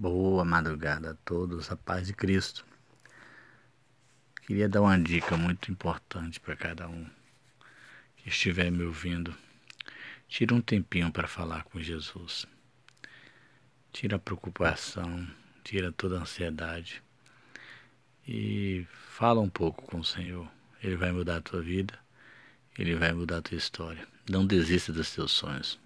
Boa madrugada a todos, a paz de Cristo. Queria dar uma dica muito importante para cada um que estiver me ouvindo. Tira um tempinho para falar com Jesus. Tira a preocupação, tira toda a ansiedade e fala um pouco com o Senhor. Ele vai mudar a tua vida, ele vai mudar a tua história. Não desista dos teus sonhos.